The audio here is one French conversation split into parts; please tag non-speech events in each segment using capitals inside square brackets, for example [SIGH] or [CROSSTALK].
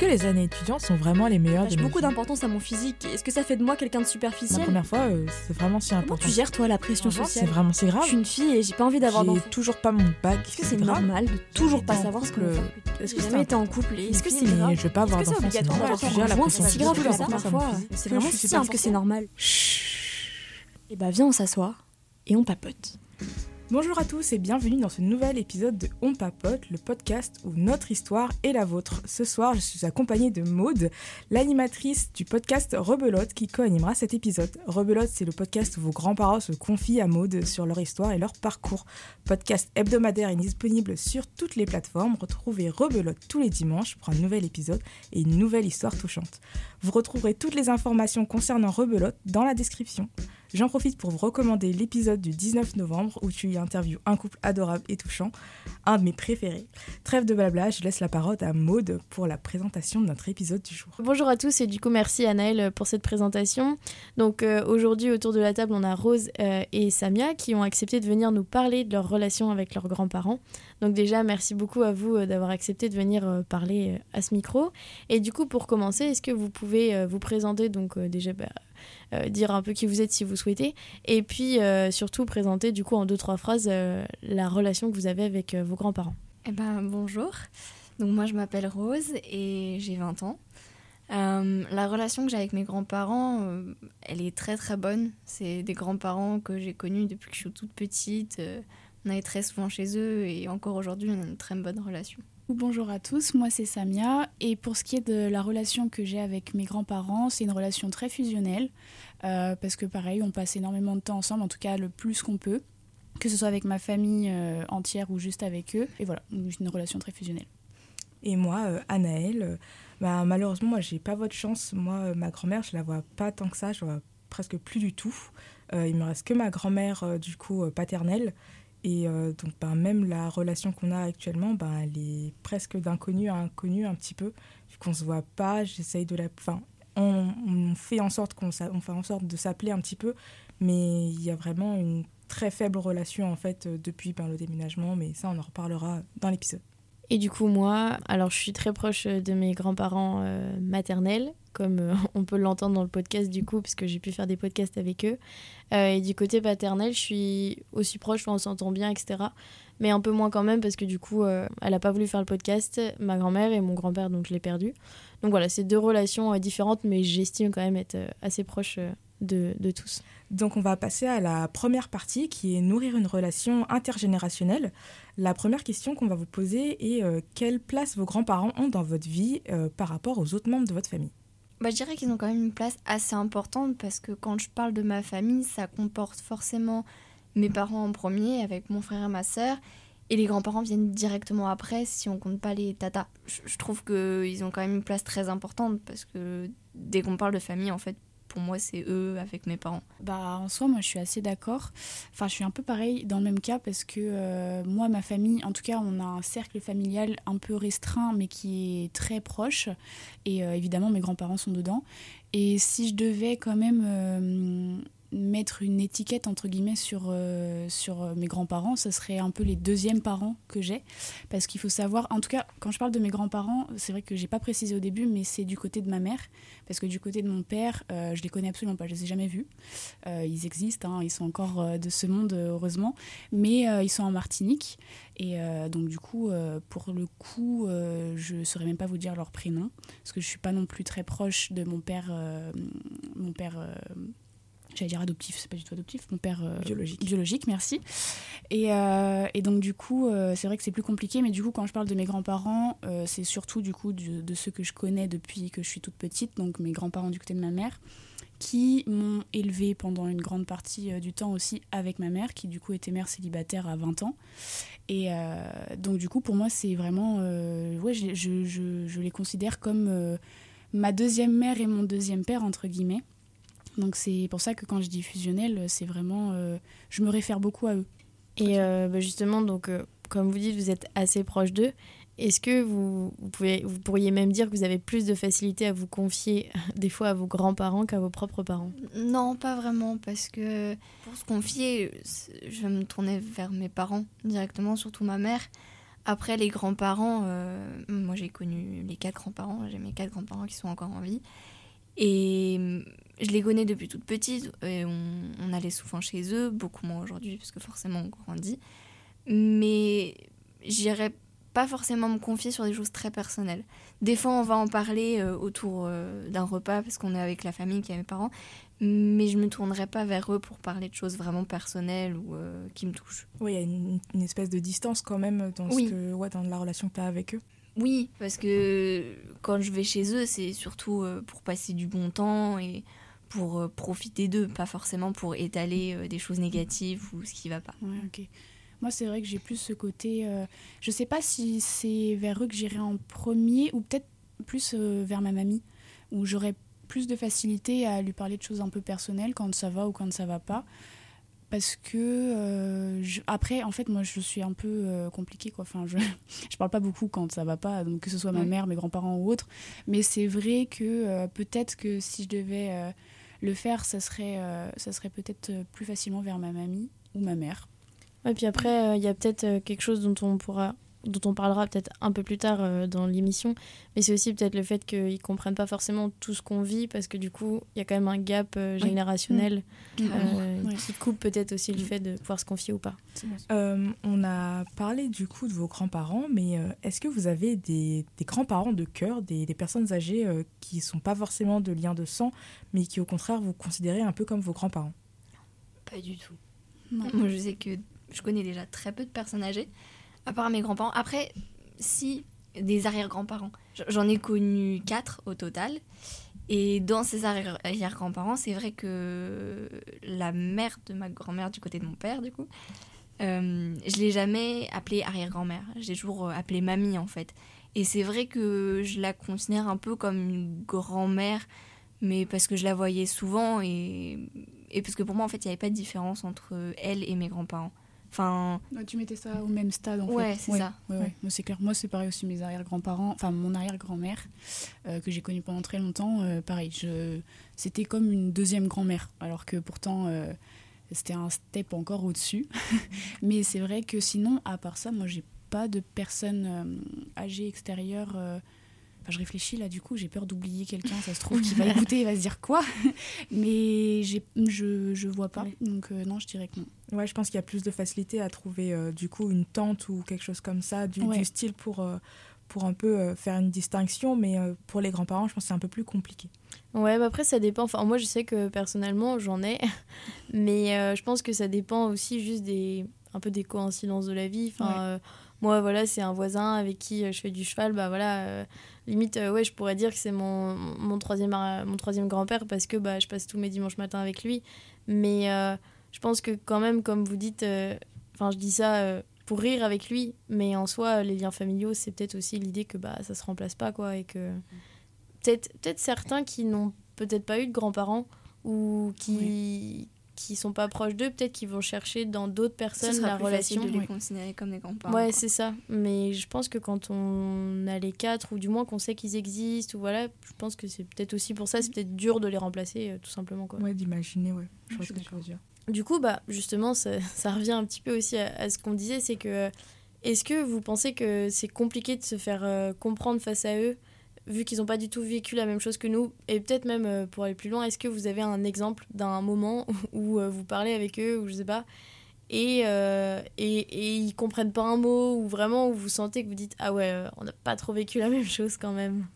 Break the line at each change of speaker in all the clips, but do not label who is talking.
que les années étudiantes sont vraiment les meilleures
J'ai beaucoup d'importance à mon physique. Est-ce que ça fait de moi quelqu'un de
La
superficiel
première fois, euh, c'est vraiment si
Comment
important.
tu gères toi la pression
Franchement, C'est
sociale
vraiment c'est grave.
Je suis une fille et j'ai pas envie d'avoir d'enfants.
toujours pas mon bac.
Est-ce que c'est normal de toujours pas savoir ce fait
Est-ce
J'ai
que
jamais été en couple et est-ce que c'est grave
je veux pas avoir
que
d'enfants, c'est normal. la
C'est si grave
sociale,
que ça parfois. C'est
Que
vraiment si simple que c'est normal. Et bah viens on s'assoit et on papote.
Bonjour à tous et bienvenue dans ce nouvel épisode de On Papote, le podcast où notre histoire est la vôtre. Ce soir, je suis accompagnée de Maude, l'animatrice du podcast Rebelote qui co-animera cet épisode. Rebelote, c'est le podcast où vos grands-parents se confient à Maude sur leur histoire et leur parcours. Podcast hebdomadaire et disponible sur toutes les plateformes. Retrouvez Rebelote tous les dimanches pour un nouvel épisode et une nouvelle histoire touchante. Vous retrouverez toutes les informations concernant Rebelote dans la description. J'en profite pour vous recommander l'épisode du 19 novembre où tu y interviews un couple adorable et touchant, un de mes préférés. Trêve de blabla, je laisse la parole à Maude pour la présentation de notre épisode du jour.
Bonjour à tous et du coup merci Anaël pour cette présentation. Donc euh, aujourd'hui autour de la table on a Rose euh, et Samia qui ont accepté de venir nous parler de leur relation avec leurs grands-parents. Donc déjà merci beaucoup à vous euh, d'avoir accepté de venir euh, parler euh, à ce micro. Et du coup pour commencer est-ce que vous pouvez euh, vous présenter donc euh, déjà bah, euh, dire un peu qui vous êtes si vous souhaitez et puis euh, surtout présenter du coup en deux trois phrases euh, la relation que vous avez avec euh, vos grands-parents.
Eh ben, bonjour. Donc moi je m'appelle Rose et j'ai 20 ans. Euh, la relation que j'ai avec mes grands-parents, euh, elle est très très bonne. C'est des grands-parents que j'ai connus depuis que je suis toute petite. Euh, on allait très souvent chez eux et encore aujourd'hui on a une très bonne relation.
Bonjour à tous, moi c'est Samia et pour ce qui est de la relation que j'ai avec mes grands-parents, c'est une relation très fusionnelle euh, parce que pareil, on passe énormément de temps ensemble, en tout cas le plus qu'on peut, que ce soit avec ma famille euh, entière ou juste avec eux. Et voilà, une relation très fusionnelle.
Et moi, euh, euh, bah, malheureusement, moi, j'ai pas votre chance. Moi, ma grand-mère, je la vois pas tant que ça, je vois presque plus du tout. Il me reste que ma grand-mère, du coup, paternelle. Et euh, donc, bah, même la relation qu'on a actuellement, bah, elle est presque d'inconnu à inconnu un petit peu. Vu qu'on se voit pas, j'essaye de la. Enfin, on, fait en sorte qu'on fait en sorte de s'appeler un petit peu, mais il y a vraiment une très faible relation en fait euh, depuis ben, le déménagement, mais ça on en reparlera dans l'épisode.
Et du coup, moi, alors je suis très proche de mes grands-parents euh, maternels, comme euh, on peut l'entendre dans le podcast du coup, puisque j'ai pu faire des podcasts avec eux. Euh, et du côté paternel, je suis aussi proche, on s'entend bien, etc. Mais un peu moins quand même, parce que du coup, euh, elle n'a pas voulu faire le podcast, ma grand-mère et mon grand-père, donc je l'ai perdu. Donc voilà, c'est deux relations différentes, mais j'estime quand même être assez proche de, tous.
Donc on va passer à la première partie qui est nourrir une relation intergénérationnelle. La première question qu'on va vous poser est quelle place vos grands-parents ont dans votre vie par rapport aux autres membres de votre famille?
Bah, je dirais qu'ils ont quand même une place assez importante parce que quand je parle de ma famille, ça comporte forcément mes parents en premier avec mon frère et ma sœur. Et les grands-parents viennent directement après si on compte pas les tatas. Je, je trouve qu'ils ont quand même une place très importante parce que dès qu'on parle de famille, en fait, pour moi, c'est eux avec mes parents.
Bah, en soi, moi je suis assez d'accord. Enfin, je suis un peu pareil dans le même cas parce que euh, moi, ma famille, en tout cas, on a un cercle familial un peu restreint mais qui est très proche. Et euh, évidemment, mes grands-parents sont dedans. Et si je devais quand même euh, mettre une étiquette entre guillemets sur, euh, sur euh, mes grands-parents, ce serait un peu les deuxièmes parents que j'ai. Parce qu'il faut savoir, en tout cas, quand je parle de mes grands-parents, c'est vrai que j'ai pas précisé au début, mais c'est du côté de ma mère. Parce que du côté de mon père, euh, je les connais absolument pas, je les ai jamais vus. Euh, ils existent, hein, ils sont encore de ce monde, heureusement. Mais ils sont en Martinique. Et donc, du coup, pour le coup, je saurais même pas vous dire leur prénom. Parce que je suis pas non plus très proche de mon père. mon père. J'allais dire adoptif, c'est pas du tout adoptif, mon père euh,
Biologique.
biologique, merci. Et, euh, et donc du coup, euh, c'est vrai que c'est plus compliqué, mais du coup, quand je parle de mes grands-parents, c'est surtout du coup de, de ceux que je connais depuis que je suis toute petite, donc mes grands-parents du côté de ma mère, qui m'ont élevée pendant une grande partie du temps aussi avec ma mère, qui du coup était mère célibataire à 20 ans. Et donc du coup, pour moi, c'est vraiment, ouais, je, je, je, je les considère comme ma deuxième mère et mon deuxième père entre guillemets. Donc c'est pour ça que quand je dis fusionnel, c'est vraiment, euh, je me réfère beaucoup à eux.
Et euh, bah, justement, donc, euh, comme vous dites, vous êtes assez proche d'eux. Est-ce que vous, vous, pouvez, vous pourriez même dire que vous avez plus de facilité à vous confier [LAUGHS] des fois à vos grands-parents qu'à vos propres parents?
Non, pas vraiment, parce que pour se confier, je me tourner vers mes parents directement, surtout ma mère. Après, les grands-parents, euh, moi j'ai connu les quatre grands-parents, j'ai mes quatre grands-parents qui sont encore en vie. Et je les connais depuis toute petite, et on, on allait souvent chez eux, beaucoup moins aujourd'hui, parce que forcément on grandit. Mais j'irais pas forcément me confier sur des choses très personnelles. Des fois, on va en parler euh, autour euh, d'un repas parce qu'on est avec la famille, qui a mes parents, mais je me tournerai pas vers eux pour parler de choses vraiment personnelles ou euh, qui me touchent.
Oui, il y a une, une espèce de distance quand même dans,
Oui.
ce que, ouais, dans la relation que tu as avec eux.
Oui, parce que quand je vais chez eux, c'est surtout pour passer du bon temps et pour euh, profiter d'eux, pas forcément pour étaler euh, des choses négatives ou ce qui va pas.
Ouais, ok. Moi, c'est vrai que j'ai plus ce côté. euh, je sais pas si c'est vers eux que j'irai en premier ou peut-être plus euh, vers ma mamie, où j'aurais plus de facilité à lui parler de choses un peu personnelles quand ça va ou quand ça va pas. Parce que euh, je- après, en fait, moi, je suis un peu compliquée, quoi. Enfin, je [LAUGHS] je parle pas beaucoup quand ça va pas, donc que ce soit ma
Ouais.
mère, mes grands-parents ou autres. Mais c'est vrai que peut-être que si je devais le faire, ça serait, euh, serait peut-être euh, plus facilement vers ma mamie ou ma mère.
Et puis après, euh, il y a peut-être quelque chose dont on pourra dont on parlera peut-être un peu plus tard euh, dans l'émission, mais c'est aussi peut-être le fait qu'ils comprennent pas forcément tout ce qu'on vit parce que du coup, il y a quand même un gap euh, générationnel
Ah
euh, qui coupe peut-être aussi le
Mm.
fait de pouvoir se confier ou pas.
Euh, on a parlé du coup de vos grands-parents, mais euh, est-ce que vous avez des, des grands-parents de cœur, des, des personnes âgées euh, qui ne sont pas forcément de lien de sang, mais qui au contraire vous considérez un peu comme vos grands-parents?
Pas du tout.
Non.
Moi, je sais que je connais déjà très peu de personnes âgées, à part mes grands-parents. Après, si, des arrière-grands-parents. J'en ai connu quatre au total. Et dans ces arrière- arrière-grands-parents, c'est vrai que la mère de ma grand-mère, du côté de mon père, du coup, euh, je l'ai jamais appelée arrière-grand-mère. J'ai toujours euh, appelé mamie, en fait. Et c'est vrai que je la considère un peu comme une grand-mère, mais parce que je la voyais souvent et, et parce que pour moi, en fait, il n'y avait pas de différence entre elle et mes grands-parents. Enfin,
tu mettais ça au même stade en
Ouais,
fait.
c'est ça.
Ouais, ouais.
Ouais.
Moi, c'est clair. Moi, c'est pareil aussi. Mes arrière-grands-parents, enfin mon arrière-grand-mère, euh, que j'ai connue pendant très longtemps, euh, pareil. Je... C'était comme une deuxième grand-mère, alors que pourtant euh, c'était un step encore au-dessus. [LAUGHS] Mais c'est vrai que sinon, à part ça, moi, j'ai pas de personnes âgées extérieures. Enfin, je réfléchis là, du coup, j'ai peur d'oublier quelqu'un. Ça se trouve, qui va [LAUGHS] écouter, il va se dire quoi. Mais j'ai, je, je vois pas.
Ouais.
Donc, euh, non, je dirais que non.
Ouais, je pense qu'il y a plus de facilité à trouver euh, du coup une tante ou quelque chose comme ça, du,
Ouais.
du style pour, euh, pour un peu euh, faire une distinction, mais euh, pour les grands-parents, je pense que c'est un peu plus compliqué.
Ouais, bah après ça dépend. Enfin, moi je sais que personnellement j'en ai, [LAUGHS] mais euh, je pense que ça dépend aussi juste des un peu des coïncidences de la vie. Enfin,
Ouais.
euh, moi voilà, c'est un voisin avec qui je fais du cheval. Bah voilà, euh, limite euh, ouais, je pourrais dire que c'est mon, mon troisième ar- mon troisième grand-père parce que bah je passe tous mes dimanches matins avec lui. Mais euh, je pense que quand même, comme vous dites, euh, enfin je dis ça. euh, pour rire avec lui, mais en soi, les liens familiaux, c'est peut-être aussi l'idée que bah ça se remplace pas, quoi, et que peut-être certains qui n'ont peut-être pas eu de grands-parents ou qui qui sont pas proches d'eux, peut-être qu'ils vont chercher dans d'autres
ce
personnes
sera
la
plus
relation.
de les
Ouais.
considérer comme des grands-parents.
Ouais, c'est ça. Mais je pense que quand on a les quatre, ou du moins qu'on sait qu'ils existent, ou voilà, je pense que c'est peut-être aussi pour ça, c'est peut-être dur de les remplacer, euh, tout simplement. Quoi.
Ouais, d'imaginer, ouais. Je vois ce que tu veux dire.
Du coup, bah, justement, ça, [LAUGHS] ça revient un petit peu aussi à, à ce qu'on disait, c'est que euh, est-ce que vous pensez que c'est compliqué de se faire euh, comprendre face à eux, vu qu'ils n'ont pas du tout vécu la même chose que nous Et peut-être même euh, pour aller plus loin, est-ce que vous avez un exemple d'un moment [LAUGHS] où euh, vous parlez avec eux, ou je sais pas, et, euh, et, et ils comprennent pas un mot, ou vraiment où vous sentez que vous dites Ah ouais, euh, on n'a pas trop vécu la [LAUGHS] même chose quand même?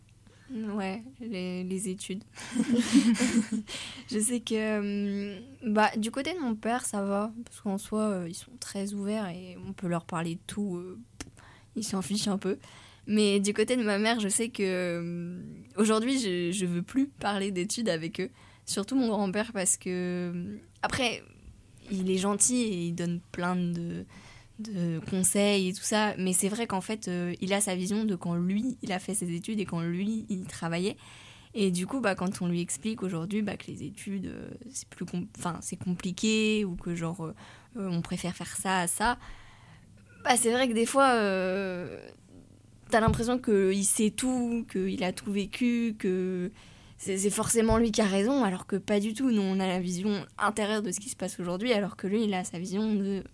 Ouais, les, les études. [LAUGHS] je sais que hum, bah, du côté de mon père, ça va, parce qu'en soi, ils sont très ouverts et on peut leur parler de tout. ils s'en fichent un peu. Mais du côté de ma mère, je sais que hum, aujourd'hui, je, je veux plus parler d'études avec eux. Surtout mon grand-père, parce que. hum, Après, il est gentil et il donne plein de, de conseils et tout ça. Mais c'est vrai qu'en fait, euh, il a sa vision de quand lui, il a fait ses études et quand lui, il travaillait. Et du coup, bah, quand on lui explique aujourd'hui bah, que les études, euh, c'est plus enfin, c'est compliqué ou que genre, euh, euh, on préfère faire ça à ça, bah, c'est vrai que des fois, euh, t'as l'impression qu'il sait tout, qu'il a tout vécu, que c'est forcément lui qui a raison, alors que pas du tout. Nous, on a la vision intérieure de ce qui se passe aujourd'hui, alors que lui, il a sa vision de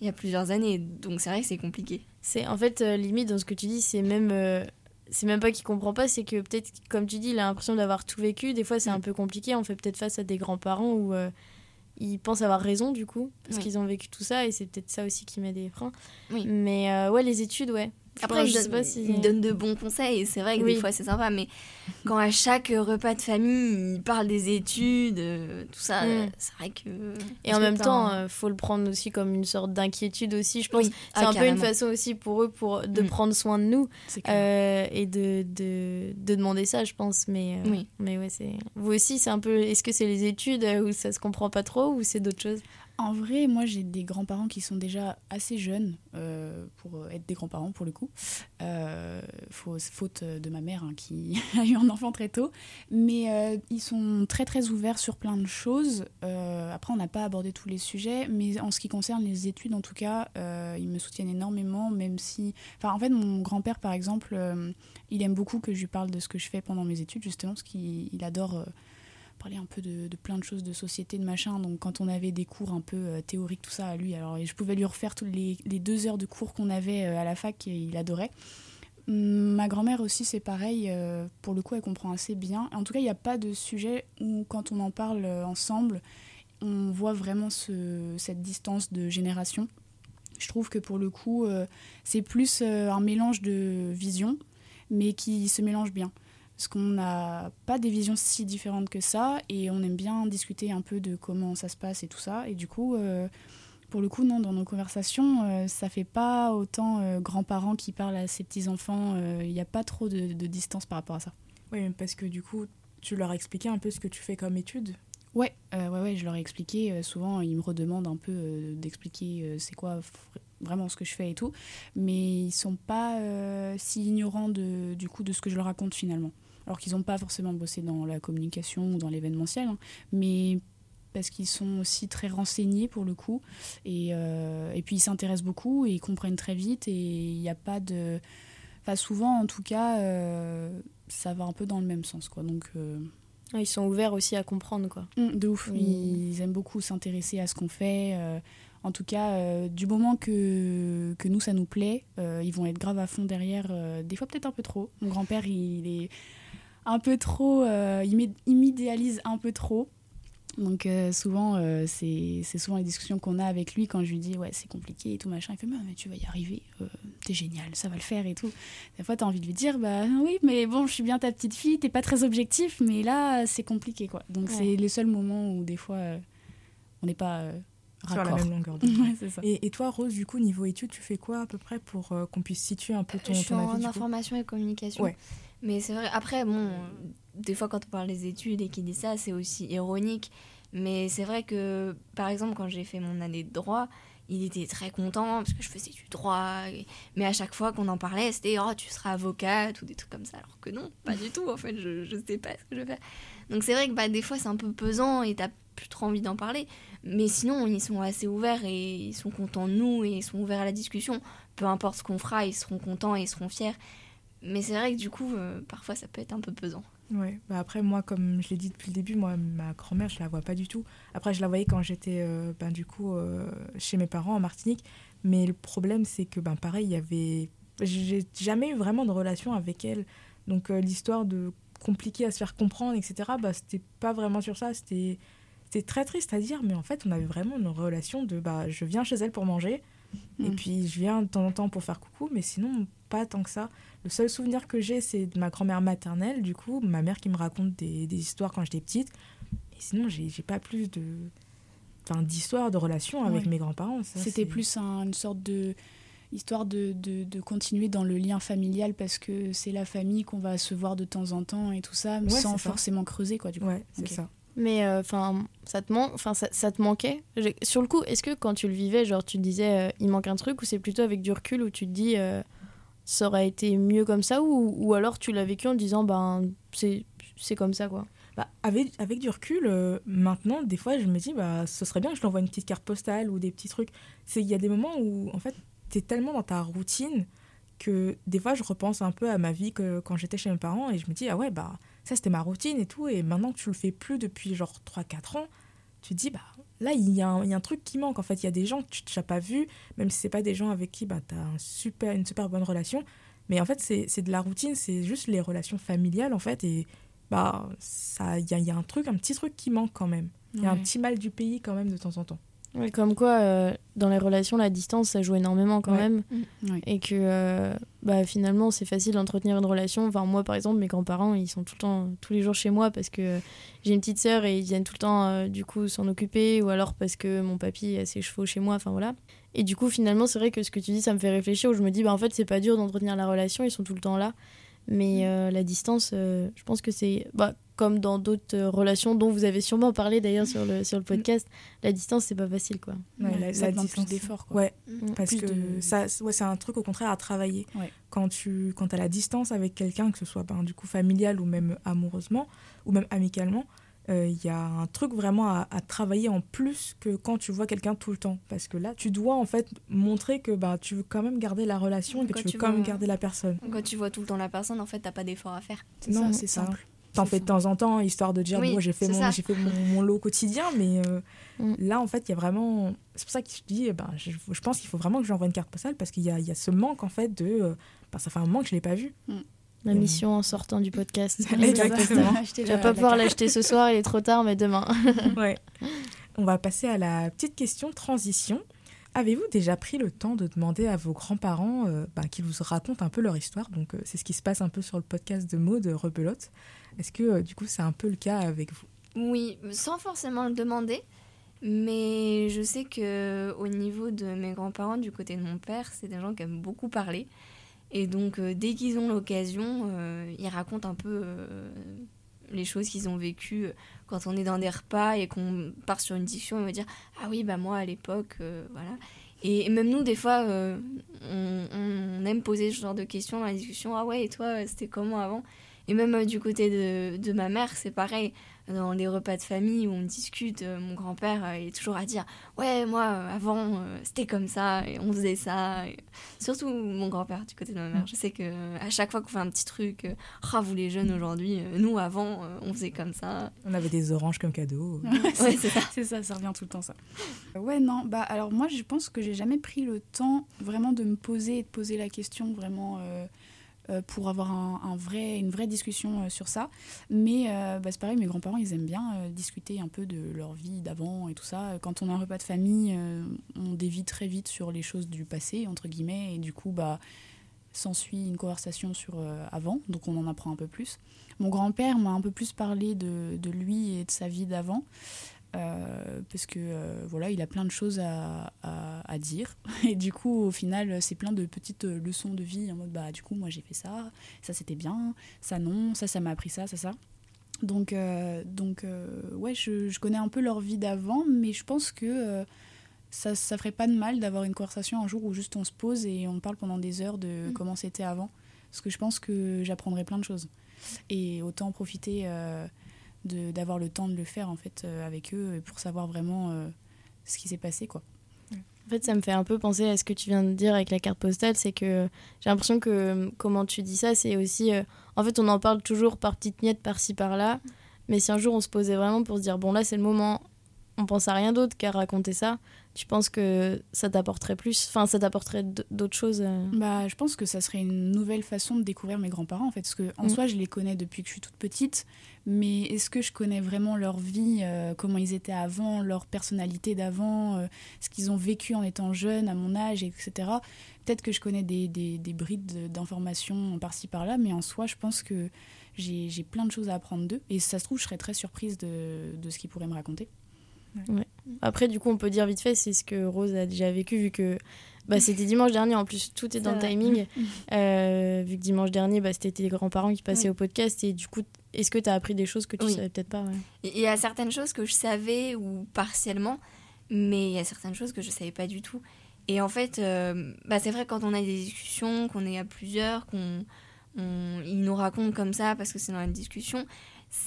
il y a plusieurs années. Donc c'est vrai que c'est compliqué.
C'est en fait euh, limite dans ce que tu dis, c'est même euh, c'est même pas qu'il comprend pas, c'est que peut-être comme tu dis, il a l'impression d'avoir tout vécu. Des fois, c'est un
Mm.
peu compliqué. On fait peut-être face à des grands-parents où euh, ils pensent avoir raison du coup parce
Oui.
qu'ils ont vécu tout ça et c'est peut-être ça aussi qui met des freins.
Oui.
Mais ouais, les études, ouais.
Après, il,
je sais
donne,
pas si
il donne de bons conseils c'est vrai que
Oui.
des fois c'est sympa, mais quand à chaque repas de famille il parle des études, euh, tout ça,
Mm.
euh, c'est vrai que.
Et en même temps, euh, faut le prendre aussi comme une sorte d'inquiétude aussi. Je pense
Oui.
c'est
Ah,
un peu une façon aussi pour eux pour de
Mm.
prendre soin de nous euh, et de, de, de demander ça, je pense. Mais euh,
Oui.
mais ouais, c'est vous aussi, c'est un peu. Est-ce que c'est les études euh, où ça se comprend pas trop ou c'est d'autres choses?
En vrai, moi j'ai des grands-parents qui sont déjà assez jeunes euh, pour être des grands-parents pour le coup. Euh, faut- faute de ma mère hein, qui [LAUGHS] a eu un enfant très tôt. Mais euh, ils sont très très ouverts sur plein de choses. Après, on n'a pas abordé tous les sujets, mais en ce qui concerne les études en tout cas, ils me soutiennent énormément, même si. Enfin, en fait, mon grand-père par exemple, il aime beaucoup que je lui parle de ce que je fais pendant mes études justement, parce qu'il il adore. Parler un peu de, plein de choses de société, de machin. Donc quand on avait des cours un peu euh, théoriques, tout ça à lui, alors je pouvais lui refaire toutes les, deux heures de cours qu'on avait euh, à la fac, et il adorait. Ma grand-mère aussi, c'est pareil. euh, pour le coup, elle comprend assez bien. En tout cas, il n'y a pas de sujet où, quand on en parle ensemble, on voit vraiment ce- cette distance de génération. Je trouve que pour le coup, c'est plus un mélange de visions, mais qui se mélange bien parce qu'on n'a pas des visions si différentes que ça et on aime bien discuter un peu de comment ça se passe et tout ça. Et du coup euh, pour le coup non dans nos conversations euh, ça fait pas autant euh, grands-parents qui parlent à ses petits enfants il n'y a pas trop de, de distance par rapport à ça.
Oui, parce que du coup, tu leur as expliqué un peu ce que tu fais comme étude?
ouais euh, ouais ouais je leur ai expliqué euh, souvent ils me redemandent un peu euh, d'expliquer euh, c'est quoi vraiment ce que je fais et tout. Mais ils sont pas euh, si ignorants de, du coup de ce que je leur raconte finalement alors qu'ils n'ont pas forcément bossé dans la communication ou dans l'événementiel, hein, mais parce qu'ils sont aussi très renseignés pour le coup, et, euh, et puis ils s'intéressent beaucoup et ils comprennent très vite, et il n'y a pas de... Enfin, souvent, en tout cas, euh, ça va un peu dans le même sens, quoi. Donc, euh,
Ils sont ouverts aussi à comprendre, quoi.
Mm, De ouf. Ils aiment beaucoup s'intéresser à ce qu'on fait. en tout cas, euh, du moment que, que nous, ça nous plaît, euh, ils vont être grave à fond derrière. euh, des fois, peut-être un peu trop. Mon grand-père, il est un peu trop. euh, il m'id- il m'idéalise un peu trop. Donc, euh, souvent, euh, c'est c'est souvent les discussions qu'on a avec lui quand je lui dis Ouais, c'est compliqué et tout machin. Il fait Mais, mais tu vas y arriver, euh, t'es génial, ça va le faire et tout. Des fois, t'as envie de lui dire Bah oui, mais bon, je suis bien ta petite fille, t'es pas très objectif, mais là, c'est compliqué quoi. Donc,
Ouais.
c'est le seul moment où des fois, euh, on n'est pas euh,
Sur la même longueur. [LAUGHS]
Ouais, ça.
Et, et toi, Rose, du coup, niveau études, tu fais quoi à peu près pour euh, qu'on puisse situer un peu ton,
je suis
ton
en
avis
information et communication.
Ouais.
Mais c'est vrai, après, bon, des fois quand on parle des études et qu'il dit ça, c'est aussi ironique. Mais c'est vrai que, par exemple, quand j'ai fait mon année de droit, il était très content parce que je faisais du droit. Mais à chaque fois qu'on en parlait, c'était Oh, tu seras avocate ou des trucs comme ça. Alors que non, pas du tout. En fait, je, je sais pas ce que je vais faire. Donc c'est vrai que bah, des fois, c'est un peu pesant et t'as plus trop envie d'en parler. Mais sinon, ils sont assez ouverts et ils sont contents de nous et ils sont ouverts à la discussion. Peu importe ce qu'on fera, ils seront contents et ils seront fiers. Mais c'est vrai que du coup, euh, parfois, ça peut être un peu pesant.
Ouais, bah après moi comme je l'ai dit depuis le début, moi ma grand-mère je la vois pas du tout. Après je la voyais quand j'étais euh, ben, du coup euh, chez mes parents en Martinique, mais le problème c'est que ben pareil, il y avait j'ai jamais eu vraiment de relation avec elle. Donc euh, l'histoire de compliqué à se faire comprendre etc. bah c'était pas vraiment sur ça, c'était c'était très triste à dire mais en fait on avait vraiment une relation de bah je viens chez elle pour manger et
Mm.
puis je viens de temps en temps pour faire coucou mais sinon pas tant que ça. Le seul souvenir que j'ai, c'est de ma grand-mère maternelle, du coup, ma mère qui me raconte des, des histoires quand j'étais petite. Et sinon, j'ai pas plus de. Enfin, d'histoire, de relation avec
Ouais.
mes grands-parents.
C'était plus un- une sorte de histoire de, de, de continuer dans le lien familial parce que c'est la famille qu'on va se voir de temps en temps et tout ça
Ouais,
sans
ça.
forcément creuser quoi du coup.
Ouais, c'est ça.
Mais enfin, ça te manque, enfin ça, ça te manquait? Sur le coup, est-ce que quand tu le vivais, genre tu te disais euh, il manque un truc ou c'est plutôt avec du recul où tu te dis euh, ça aurait été mieux comme ça ou, ou alors tu l'as vécu en disant ben c'est comme ça quoi.
Bah, avec, avec du recul, euh, maintenant, des fois, je me dis, bah, ce serait bien que je l'envoie une petite carte postale ou des petits trucs. Il y a des moments où, en fait, tu es tellement dans ta routine que des fois, je repense un peu à ma vie que, quand j'étais chez mes parents et je me dis, ah ouais, bah, ça, c'était ma routine et tout. Et maintenant que tu le fais plus depuis genre 3-4 ans, tu te dis, bah, là, il y, a un, il y a un truc qui manque. En fait, il y a des gens que tu n'as pas vus, même si c'est pas des gens avec qui bah, tu as un super, une super bonne relation. Mais en fait, c'est de la routine, c'est juste les relations familiales, en fait. Et bah, il y a, y a un truc, un petit truc qui manque quand même. Il y a un petit mal du pays quand même de temps en temps.
Comme quoi, euh, dans les relations, la distance, ça joue énormément quand
Ouais.
même.
Ouais.
Et que euh, bah, finalement, c'est facile d'entretenir une relation. Enfin, moi, par exemple, mes grands-parents, ils sont tout le temps, tous les jours chez moi parce que j'ai une petite sœur et ils viennent tout le temps, euh, du coup, s'en occuper. Ou alors parce que mon papy a ses chevaux chez moi. Enfin, voilà. Et du coup, finalement, c'est vrai que ce que tu dis, ça me fait réfléchir. Où je me dis, bah, en fait, c'est pas dur d'entretenir la relation. Ils sont tout le temps là. Mais euh, la distance, je pense que c'est bah, comme dans d'autres euh, relations dont vous avez sûrement parlé d'ailleurs sur le, sur le podcast. La distance, c'est pas facile, quoi.
Ouais,
Ouais,
la-
ça
la
demande
distance.
plus d'efforts. quoi.
Ouais,
Mm.
parce
Plus
que
de-
ça, ouais, c'est un truc au contraire à travailler.
Ouais.
Quand tu quand as la distance avec quelqu'un, que ce soit ben, du coup familial ou même amoureusement, ou même amicalement, euh, il y a un truc vraiment à, à travailler en plus que quand tu vois quelqu'un tout le temps. Parce que là, tu dois en fait montrer que bah, tu veux quand même garder la relation et que tu veux
tu
quand même garder la personne.
Quand tu vois tout le temps la personne, en fait, t'as pas d'effort à faire.
Non,
c'est simple.
Fais de temps en temps, histoire de dire,
Oui,
bon, j'ai fait, mon, fait mon, mon lot quotidien, mais euh,
Mm.
là, en fait, il y a vraiment... C'est pour ça que je dis, eh ben, je, je pense qu'il faut vraiment que j'envoie une carte postale, parce qu'il y a, il y a ce manque, en fait, de... euh, ben, ça fait un moment que je l'ai pas vu.
La
Mm.
mission en sortant du podcast. [LAUGHS]
Exactement. [LAUGHS]
Je vais pas pouvoir l'acheter ce soir, il est trop tard, mais demain. [LAUGHS]
ouais. On va passer à la petite question transition. Avez-vous déjà pris le temps de demander à vos grands-parents euh, ben, qu'ils vous racontent un peu leur histoire? Donc, euh, c'est ce qui se passe un peu sur le podcast de Maud, Rebelote. Est-ce que, euh, du coup, c'est un peu le cas avec vous?
Oui, sans forcément le demander. Mais je sais que au niveau de mes grands-parents, du côté de mon père, c'est des gens qui aiment beaucoup parler. Et donc, dès qu'ils ont l'occasion, ils racontent un peu les choses qu'ils ont vécues euh, quand on est dans des repas et qu'on part sur une discussion. Ils vont dire Ah oui, bah moi à l'époque, euh, voilà. Et même nous, des fois, euh, on, on aime poser ce genre de questions dans la discussion. Ah ouais, et toi, c'était comment avant? Et même euh, du côté de, de ma mère, c'est pareil. Dans les repas de famille où on discute, euh, mon grand-père euh, est toujours à dire Ouais, moi, avant, c'était comme ça, et on faisait ça. Et Surtout mon grand-père du côté de ma mère. Je sais que à chaque fois qu'on fait un petit truc, ah, vous les jeunes aujourd'hui, nous, avant, on faisait comme ça.
On avait des oranges comme cadeau. [LAUGHS]
Ouais, c'est ça.
C'est ça, ça revient tout le temps, ça. Ouais, non, bah alors moi, je pense que j'ai jamais pris le temps vraiment de me poser et de poser la question vraiment euh, pour avoir un, vrai, une vraie discussion euh, sur ça. Mais euh, bah, c'est pareil, mes grands-parents, ils aiment bien euh, discuter un peu de leur vie d'avant et tout ça. Quand on a un repas de famille, euh, on dévie très vite sur les choses du passé, entre guillemets, et du coup, bah s'ensuit une conversation sur euh, avant, donc on en apprend un peu plus. Mon grand-père m'a un peu plus parlé de, de lui et de sa vie d'avant. Euh, parce que euh, voilà, il a plein de choses à, à, à dire. [LAUGHS] Et du coup, au final, c'est plein de petites euh, leçons de vie en mode bah, du coup, moi j'ai fait ça, ça c'était bien, ça non, ça ça m'a appris ça, ça ça. Donc, euh, donc euh, ouais, je, je connais un peu leur vie d'avant, mais je pense que euh, ça, ça ferait pas de mal d'avoir une conversation un jour où juste on se pose et on parle pendant des heures de
Mm.
comment c'était avant. Parce que je pense que j'apprendrai plein de choses. Et autant profiter. Euh, d'avoir le temps de le faire en fait euh, avec eux pour savoir vraiment euh, ce qui s'est passé quoi.
En fait, ça me fait un peu penser à ce que tu viens de dire avec la carte postale, c'est que j'ai l'impression que euh, comment tu dis ça, c'est aussi... euh, en fait, on en parle toujours par petites miettes, par-ci, par-là, mais si un jour on se posait vraiment pour se dire, bon là c'est le moment, on pense à rien d'autre qu'à raconter ça, tu penses que ça t'apporterait plus, enfin ça t'apporterait d'autres choses euh,
Bah, je pense que ça serait une nouvelle façon de découvrir mes grands-parents en fait, parce que en
Mm.
soi je les connais depuis que je suis toute petite, mais est-ce que je connais vraiment leur vie, euh, comment ils étaient avant, leur personnalité d'avant, euh, ce qu'ils ont vécu en étant jeunes, à mon âge, etc. Peut-être que je connais des, des, des brides d'informations par-ci par-là, mais en soi je pense que j'ai j'ai plein de choses à apprendre d'eux, et si ça se trouve je serais très surprise de, de ce qu'ils pourraient me raconter.
Après, du coup, on peut dire vite fait, c'est ce que Rose a déjà vécu, vu que bah, c'était dimanche dernier. En plus, tout est dans le timing. [LAUGHS] Euh, vu que dimanche dernier, bah, c'était tes grands-parents qui passaient
Oui.
au podcast. Et du coup, est-ce que tu as appris des choses que tu
Oui.
savais peut-être pas ouais?
Il y a certaines choses que je savais ou partiellement, mais il y a certaines choses que je savais pas du tout. Et en fait, euh, bah c'est vrai quand on a des discussions, qu'on est à plusieurs, qu'on on- ils nous racontent comme ça parce que c'est dans une discussion,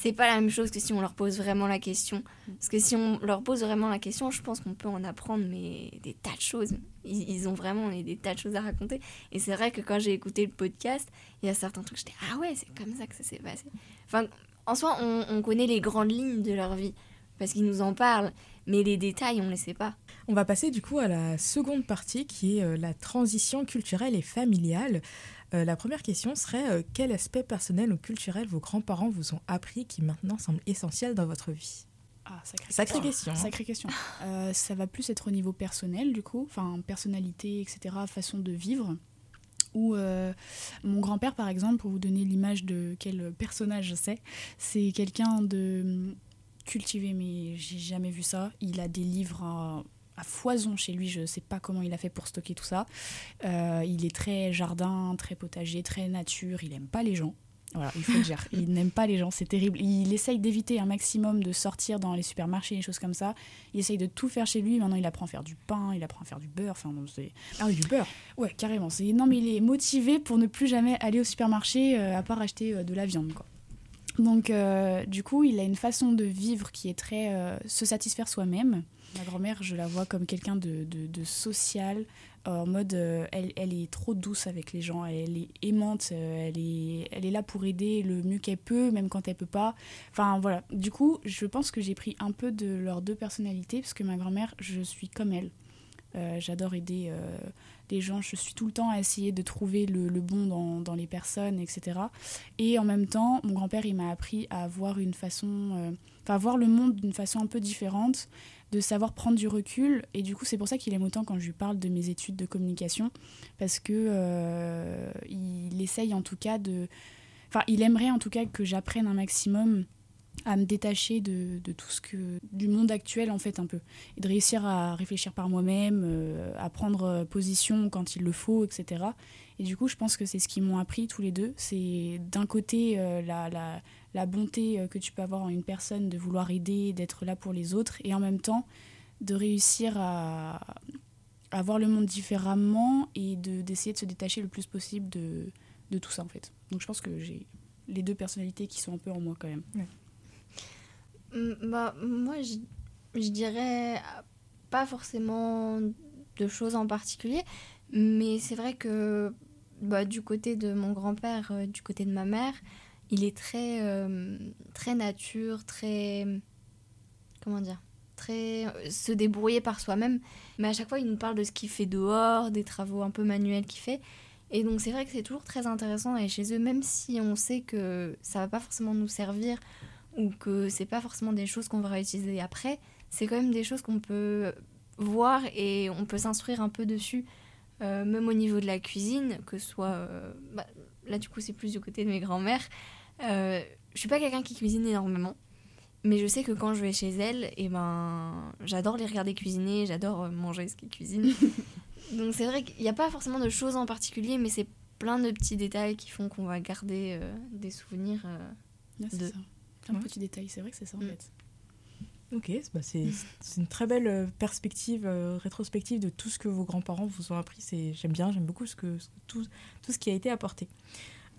c'est pas la même chose que si on leur pose vraiment la question. Parce que si on leur pose vraiment la question, je pense qu'on peut en apprendre mais des tas de choses. Ils, ils ont vraiment des tas de choses à raconter. Et c'est vrai que quand j'ai écouté le podcast, il y a certains trucs, j'étais ah ouais, c'est comme ça que ça s'est passé. Enfin, en soi, on, on connaît les grandes lignes de leur vie. parce qu'ils nous en parlent, mais les détails, on ne les sait pas.
On va passer du coup à la seconde partie qui est euh, la transition culturelle et familiale. Euh, la première question serait euh, quel aspect personnel ou culturel vos grands-parents vous ont appris qui maintenant semble essentiel dans votre vie?
Ah, sacrée,
Sacrée question. hein.
Sacrée question. [LAUGHS] Euh, ça va plus être au niveau personnel, du coup, enfin, personnalité, etc., façon de vivre. Ou mon grand-père, par exemple, pour vous donner l'image de quel personnage c'est, c'est quelqu'un de cultivé, mais j'ai jamais vu ça. Il a des livres à, foison chez lui, je sais pas comment il a fait pour stocker tout ça. Euh, il est très jardin, très potager, très nature, il aime pas les gens. Voilà, il faut le dire. Il n'aime pas les gens, c'est terrible. Il essaye d'éviter un maximum de sortir dans les supermarchés, les choses comme ça. Il essaye de tout faire chez lui. Maintenant, il apprend à faire du pain, il apprend à faire du beurre. Enfin, bon, c'est...
Ah oui, du beurre.
Ouais, carrément. C'est... Non, mais il est motivé pour ne plus jamais aller au supermarché euh, à part acheter euh, de la viande, quoi. Donc, euh, du coup, il a une façon de vivre qui est très se satisfaire soi-même. Ma grand-mère, je la vois comme quelqu'un de, social, en mode, euh, elle, est trop douce avec les gens, elle est aimante, euh, elle est, là pour aider le mieux qu'elle peut, même quand elle peut pas. Enfin, voilà. Du coup, je pense que j'ai pris un peu de leurs deux personnalités, parce que ma grand-mère, je suis comme elle. Euh, J'adore aider euh, les gens, je suis tout le temps à essayer de trouver le, bon dans, dans les personnes, etc. Et en même temps, mon grand-père, il m'a appris à avoir une façon, euh, enfin, voir le monde d'une façon un peu différente, de savoir prendre du recul. Et du coup, c'est pour ça qu'il aime autant quand je lui parle de mes études de communication, parce que euh, il essaye en tout cas de, enfin, il aimerait en tout cas que j'apprenne un maximum à me détacher de, tout ce que du monde actuel en fait un peu. Et de réussir à réfléchir par moi-même euh, à prendre euh, position quand il le faut etc et du coup je pense que c'est ce qu'ils m'ont appris tous les deux. C'est d'un côté euh, la, la, la bonté que tu peux avoir en une personne de vouloir aider d'être là pour les autres et en même temps de réussir à, à voir le monde différemment et de d'essayer de se détacher le plus possible de, de tout ça en fait. Donc je pense que j'ai les deux personnalités qui sont un peu en moi quand même.
Mm, Bah, moi, je, dirais pas forcément de choses en particulier, mais c'est vrai que bah, du côté de mon grand-père, euh, du côté de ma mère, il est très, euh, très nature, très. Comment dire Très. euh, se débrouiller par soi-même. Mais à chaque fois, il nous parle de ce qu'il fait dehors, des travaux un peu manuels qu'il fait. Et donc, c'est vrai que c'est toujours très intéressant d'aller chez eux, même si on sait que ça va pas forcément nous servir ou que c'est pas forcément des choses qu'on va réutiliser après, c'est quand même des choses qu'on peut voir et on peut s'instruire un peu dessus, euh, même au niveau de la cuisine, que ce soit. euh, bah, là, du coup, c'est plus du côté de mes grands-mères. Euh, je suis pas quelqu'un qui cuisine énormément, mais je sais que quand je vais chez elles, et ben, j'adore les regarder cuisiner, j'adore euh, manger ce qu'elles cuisinent. [LAUGHS] Donc, c'est vrai qu'il n'y a pas forcément de choses en particulier, mais c'est plein de petits détails qui font qu'on va garder des souvenirs. De-
ça. Plein de
Ouais.
petits détails, c'est vrai que c'est ça en
Mm.
fait.
Ok, bah c'est une très belle euh, perspective euh, rétrospective de tout ce que vos grands-parents vous ont appris. C'est j'aime bien, j'aime beaucoup ce que ce- tout, tout ce qui a été apporté.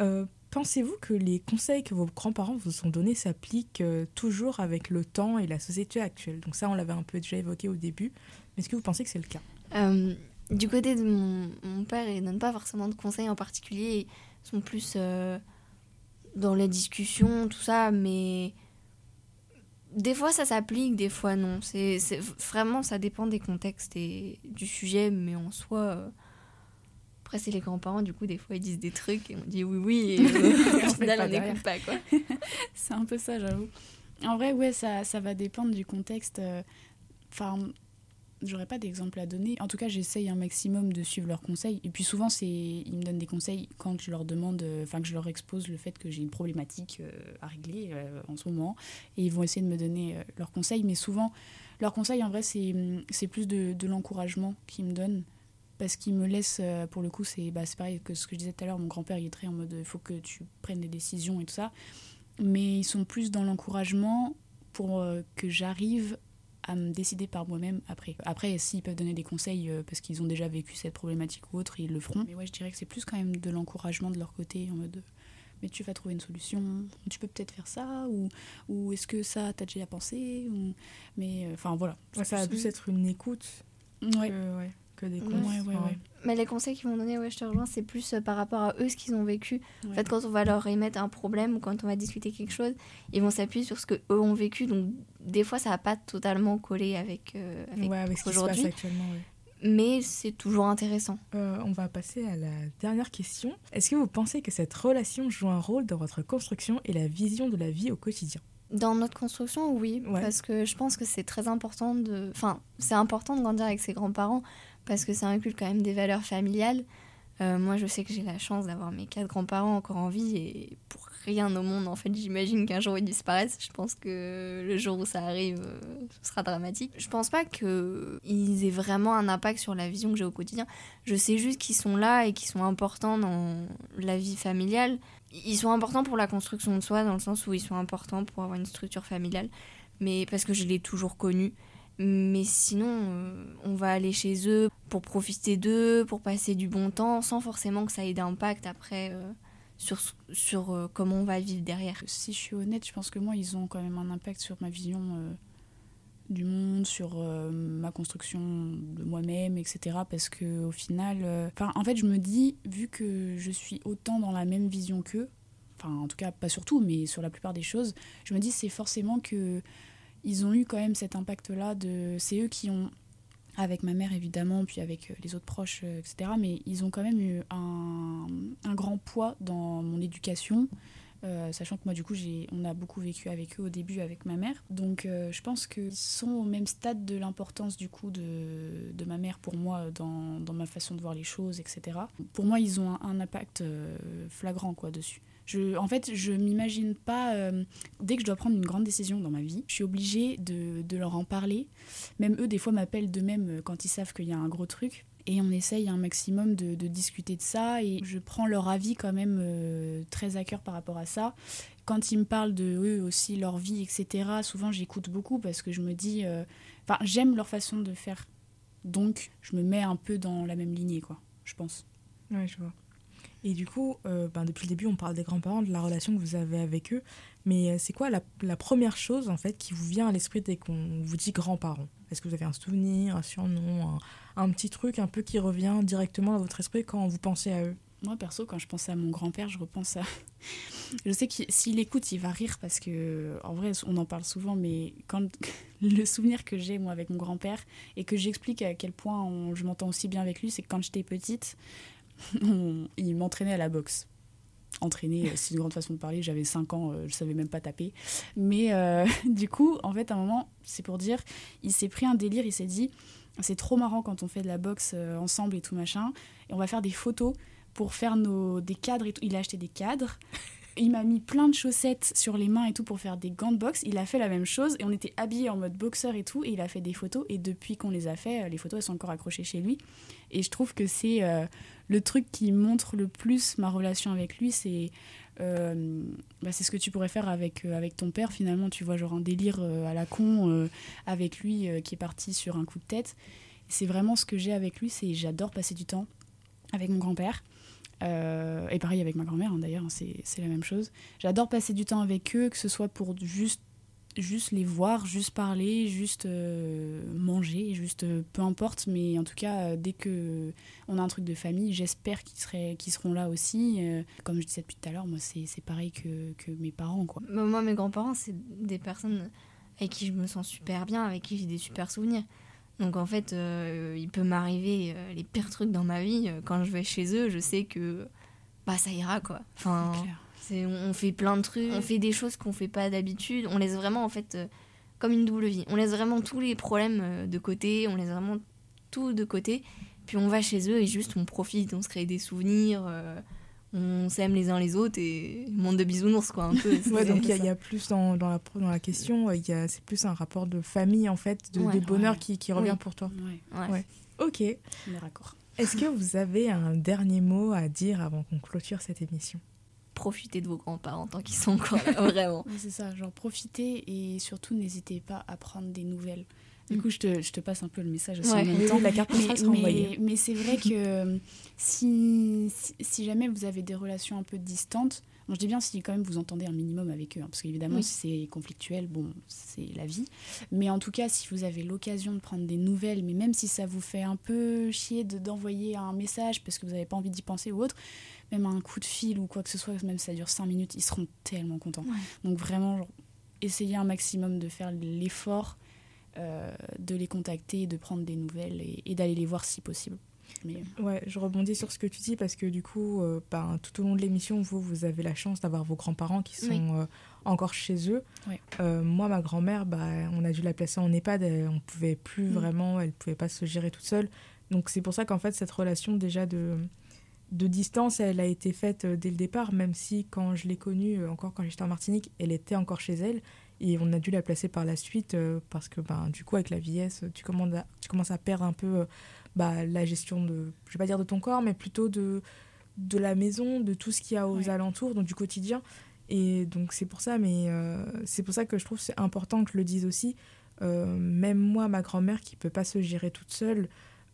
Euh, Pensez-vous que les conseils que vos grands-parents vous ont donnés s'appliquent euh, toujours avec le temps et la société actuelle? Donc ça, on l'avait un peu déjà évoqué au début. Mais est-ce que vous pensez que c'est le cas?
Euh, du côté de mon, mon père, il donne pas forcément de conseils en particulier. Ils sont plus euh, dans les discussions, tout ça, mais des fois ça s'applique, des fois non. C'est vraiment ça dépend des contextes et du sujet, mais en soi. euh, après, c'est les grands-parents, du coup, des fois ils disent des trucs et on dit oui, oui, et [LAUGHS] euh, au final on n'écoute pas quoi. [LAUGHS]
C'est un peu ça, j'avoue. En vrai, ouais, ça, ça va dépendre du contexte. euh, Enfin, j'aurais pas d'exemple à donner. En tout cas, j'essaye un maximum de suivre leurs conseils. Et puis souvent, ils me donnent des conseils quand je leur demande, euh, enfin, que je leur expose le fait que j'ai une problématique euh, à régler euh, en ce moment. Et ils vont essayer de me donner leurs conseils. Mais souvent, leurs conseils, en vrai, c'est c'est plus de, l'encouragement qu'ils me donnent. Parce qu'ils me laissent, pour le coup, c'est bah, pareil que ce que je disais tout à l'heure. Mon grand-père, il est très en mode il faut que tu prennes des décisions et tout ça mais ils sont plus dans l'encouragement pour que j'arrive à me décider par moi-même après. Après, s'ils peuvent donner des conseils euh, parce qu'ils ont déjà vécu cette problématique ou autre, ils le feront. Mais ouais, je dirais que c'est plus quand même de l'encouragement de leur côté, en mode mais tu vas trouver une solution, tu peux peut-être faire ça, ou, ou est-ce que ça, t'as déjà pensé ou... Mais euh, enfin voilà.
Ouais, Ça va plus être une écoute
Ouais.
que, ouais, que des
Ouais,
conseils.
ouais, ouais.
Mais les conseils qu'ils vont donner, ouais, je te rejoins, c'est plus euh, par rapport à eux, ce qu'ils ont vécu. En fait, quand on va leur émettre un problème ou quand on va discuter quelque chose, ils vont s'appuyer sur ce que eux ont vécu. Donc, des fois, ça va pas totalement coller avec, euh, avec
Ouais, avec ce qui se passe
aujourd'hui.
actuellement. ouais.
mais c'est toujours intéressant.
Euh, on va passer à la dernière question. Est-ce que vous pensez que cette relation joue un rôle dans votre construction et la vision de la vie au quotidien?
Dans notre construction, oui,
Ouais.
parce que je pense que c'est très important de, enfin, c'est important de grandir avec ses grands-parents parce que ça inculque quand même des valeurs familiales. Euh, moi, je sais que j'ai la chance d'avoir mes quatre grands-parents encore en vie et pour rien au monde, en fait, j'imagine qu'un jour ils disparaissent. Je pense que le jour où ça arrive, euh, ce sera dramatique. Je pense pas qu'ils aient vraiment un impact sur la vision que j'ai au quotidien. Je sais juste qu'ils sont là et qu'ils sont importants dans la vie familiale. Ils sont importants pour la construction de soi, dans le sens où ils sont importants pour avoir une structure familiale, mais parce que je l'ai toujours connu. Mais sinon, euh, on va aller chez eux pour profiter d'eux, pour passer du bon temps, sans forcément que ça ait d'impact après euh, sur, sur euh, comment on va vivre derrière.
Si je suis honnête, je pense que moi, ils ont quand même un impact sur ma vision du monde, sur ma construction de moi-même, etc. Parce que au final, en fait, je me dis, vu que je suis autant dans la même vision qu'eux, enfin, en tout cas, pas sur tout, mais sur la plupart des choses, je me dis, c'est forcément que ils ont eu quand même cet impact-là. De, c'est eux qui ont avec ma mère évidemment, puis avec euh, les autres proches, euh, etc. Mais ils ont quand même eu un, grand poids dans mon éducation, euh, sachant que moi du coup on a beaucoup vécu avec eux au début avec ma mère. Donc je pense qu'ils sont au même stade de l'importance du coup de, ma mère pour moi dans, ma façon de voir les choses, etc. Pour moi ils ont un, un impact flagrant quoi dessus. En fait, je m'imagine pas. euh, dès que je dois prendre une grande décision dans ma vie, je suis obligée de, leur en parler. Même eux, des fois, m'appellent d'eux-mêmes euh, quand ils savent qu'il y a un gros truc. Et on essaye un maximum de, discuter de ça. Et je prends leur avis quand même euh, très à cœur par rapport à ça. Quand ils me parlent de eux aussi, leur vie, etc., souvent j'écoute beaucoup parce que je me dis. Enfin, j'aime leur façon de faire. Donc, je me mets un peu dans la même lignée, quoi, je pense.
Ouais, je vois. Et du coup, euh, ben, depuis le début, on parle des grands-parents, de la relation que vous avez avec eux. Mais euh, c'est quoi la, première chose en fait qui vous vient à l'esprit dès qu'on vous dit grands-parents? Est-ce que vous avez un souvenir, un surnom, un, petit truc un peu qui revient directement dans votre esprit quand vous pensez à eux?
Moi, perso, quand je pense à mon grand-père, je repense à. [LAUGHS] je sais que s'il écoute, il va rire parce que, en vrai, on en parle souvent, mais quand [LAUGHS] le souvenir que j'ai, moi, avec mon grand-père, et que j'explique à quel point je m'entends aussi bien avec lui, c'est que quand j'étais petite, [LAUGHS] il m'entraînait à la boxe. Entraîner, euh, c'est une grande façon de parler, j'avais 5 ans, euh, je savais même pas taper. Mais euh, [LAUGHS] du coup, en fait, à un moment, c'est pour dire, il s'est pris un délire, il s'est dit, c'est trop marrant quand on fait de la boxe ensemble et tout machin, et on va faire des photos pour faire nos, des cadres et tout. Il a acheté des cadres. [LAUGHS] Il m'a mis plein de chaussettes sur les mains et tout pour faire des gants de boxe. Il a fait la même chose et on était habillés en mode boxeur et tout. Et il a fait des photos. Et depuis qu'on les a fait, les photos elles sont encore accrochées chez lui. Et je trouve que c'est euh, le truc qui montre le plus ma relation avec lui. C'est euh, bah, ce que tu pourrais faire avec, euh, avec ton père finalement. Tu vois, genre un délire euh, à la con avec lui qui est parti sur un coup de tête. C'est vraiment ce que j'ai avec lui. C'est j'adore passer du temps avec mon grand-père. Et pareil avec ma grand-mère, hein, d'ailleurs, hein, c'est la même chose. J'adore passer du temps avec eux, que ce soit pour juste, juste les voir, juste parler, juste euh, manger, juste euh, peu importe. Mais en tout cas, euh, dès que on a un truc de famille, j'espère qu'ils qu'ils seront là aussi. Comme je disais depuis tout à l'heure, moi, c'est pareil que, que mes parents, quoi.
Bah, Moi, mes grands-parents, c'est des personnes avec qui je me sens super bien, avec qui j'ai des super souvenirs. Donc en fait, il peut m'arriver les pires trucs dans ma vie. Quand je vais chez eux, je sais que bah ça ira quoi. Enfin, on on fait plein de trucs, on fait des choses qu'on fait pas d'habitude. On laisse vraiment en fait euh, comme une double vie. On laisse vraiment tous les problèmes euh, de côté, on laisse vraiment tout de côté. Puis on va chez eux et juste on profite, on se crée des souvenirs. euh, on s'aime les uns les autres et monde de bisounours quoi un peu. [LAUGHS]
Ouais, donc il y, a- y plus dans, dans, la, dans la question, il y a- c'est plus un rapport de famille en fait, de,
Ouais.
de bonheur
Ouais.
qui, qui revient
Oui.
pour toi.
Ouais,
Ouais.
Ouais. Ok.
on est raccord.
Est-ce que vous avez un dernier mot à dire avant qu'on clôture cette émission?
Profitez de vos grands-parents tant qu'ils sont encore là, vraiment.
C'est ça, genre profitez et surtout n'hésitez pas à prendre des nouvelles. Du
Mm.
coup, je te, je te passe un peu le message aussi
Ouais.
en même temps.
la carte
Mais, mais- mais c'est vrai que euh, si, si, si jamais vous avez des relations un peu distantes, je dis bien si quand même vous entendez un minimum avec eux, hein, parce qu'évidemment, si c'est conflictuel, bon, c'est la vie. Mais en tout cas, si vous avez l'occasion de prendre des nouvelles, mais même si ça vous fait un peu chier d'envoyer un message parce que vous n'avez pas envie d'y penser ou autre, même un coup de fil ou quoi que ce soit, même si ça dure 5 minutes, ils seront tellement contents. Donc vraiment, essayez un maximum de faire l'effort euh, de les contacter, de prendre des nouvelles et d'aller les voir si possible.
Mais... Ouais, je rebondis sur ce que tu dis parce que du coup, euh, ben, tout au long de l'émission, vous, vous avez la chance d'avoir vos grands-parents qui sont euh, encore chez eux. Euh, moi, ma grand-mère, bah, on a dû la placer en EHPAD, on ne pouvait plus mm. vraiment, elle pouvait pas se gérer toute seule. Donc c'est pour ça qu'en fait, cette relation déjà de, de distance, elle a été faite dès le départ, même si quand je l'ai connue, encore quand j'étais en Martinique, elle était encore chez elle. Et on a dû la placer par la suite parce que ben, du coup, avec la vieillesse, tu, tu commences à perdre un peu bah, la gestion de, je vais pas dire de ton corps, mais plutôt de, de la maison, de tout ce qu'il y a aux alentours, donc du quotidien. Et donc c'est pour ça, mais euh, c'est pour ça que je trouve c'est important que je le dise aussi. Euh, même moi, ma grand-mère qui peut pas se gérer toute seule,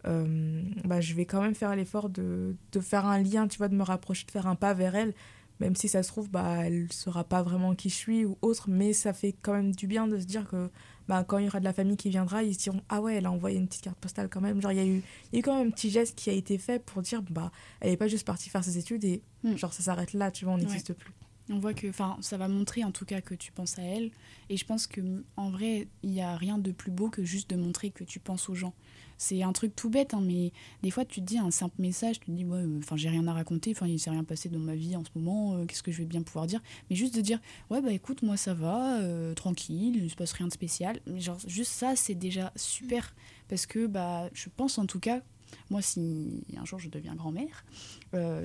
euh, bah, je vais quand même faire l'effort de, de, faire un lien, tu vois, de me rapprocher, de faire un pas vers elle, même si ça se trouve, bah, elle sera pas vraiment qui je suis ou autre, mais ça fait quand même du bien de se dire que bah, quand il y aura de la famille qui viendra, ils se diront Ah ouais, elle a envoyé une petite carte postale quand même. Genre, il y, a eu, y a eu quand même un petit geste qui a été fait pour dire Bah, elle n'est pas juste partie faire ses études et hmm. genre, ça s'arrête là, tu vois, on n'existe plus.
On voit que, enfin, ça va montrer en tout cas que tu penses à elle. Et je pense que en vrai, il n'y a rien de plus beau que juste de montrer que tu penses aux gens. C'est un truc tout bête, hein, mais des fois tu te dis un simple message, tu te dis ouais, euh, enfin j'ai rien à raconter, enfin il s'est rien passé dans ma vie en ce moment, euh, qu'est-ce que je vais bien pouvoir dire? Mais juste de dire ouais bah écoute moi ça va, euh, tranquille, il se passe rien de spécial. Mais genre juste ça c'est déjà super parce que bah je pense en tout cas moi, si un jour je deviens grand-mère,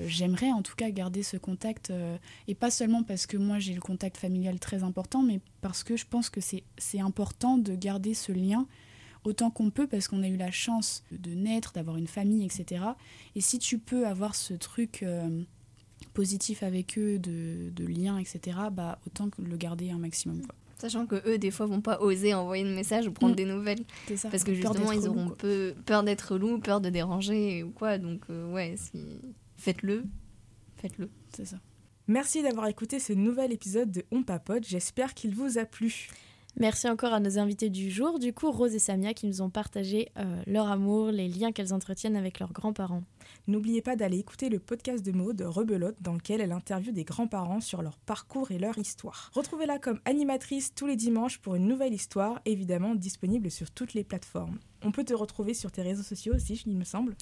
j'aimerais en tout cas garder ce contact, et pas seulement parce que moi j'ai le contact familial très important, mais parce que je pense que c'est important de garder ce lien autant qu'on peut parce qu'on a eu la chance de naître, d'avoir une famille, etc. Et si tu peux avoir ce truc euh, positif avec eux, de, de lien, etc., bah, autant que le garder un maximum.
Sachant que eux, des fois, vont pas oser envoyer de message ou prendre mm. des nouvelles. Ça, parce que justement, ils auront peu, peur d'être relou, peur de déranger ou quoi. Donc, euh, ouais, si... faites-le. Faites-le.
C'est ça.
Merci d'avoir écouté ce nouvel épisode de On Papote. J'espère qu'il vous a plu.
Merci encore à nos invités du jour, du coup Rose et Samia qui nous ont partagé euh, leur amour, les liens qu'elles entretiennent avec leurs grands-parents.
N'oubliez pas d'aller écouter le podcast de Maude, Rebelote, dans lequel elle interviewe des grands-parents sur leur parcours et leur histoire. Retrouvez-la comme animatrice tous les dimanches pour une nouvelle histoire, évidemment disponible sur toutes les plateformes. On peut te retrouver sur tes réseaux sociaux aussi, il me semble.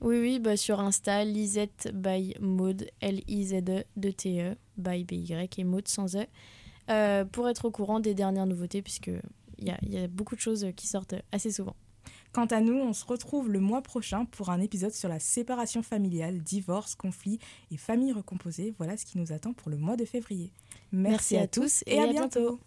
Oui, oui, bah sur Insta, Lisette by Maude, L-I-Z-E, T-E, by B-Y et Maude sans E. Euh, pour être au courant des dernières nouveautés, puisqu'il y a, y a beaucoup de choses qui sortent assez souvent.
Quant à nous, on se retrouve le mois prochain pour un épisode sur la séparation familiale, divorce, conflit et famille recomposée. Voilà ce qui nous attend pour le mois de février. Merci, à, tous et, à, bientôt.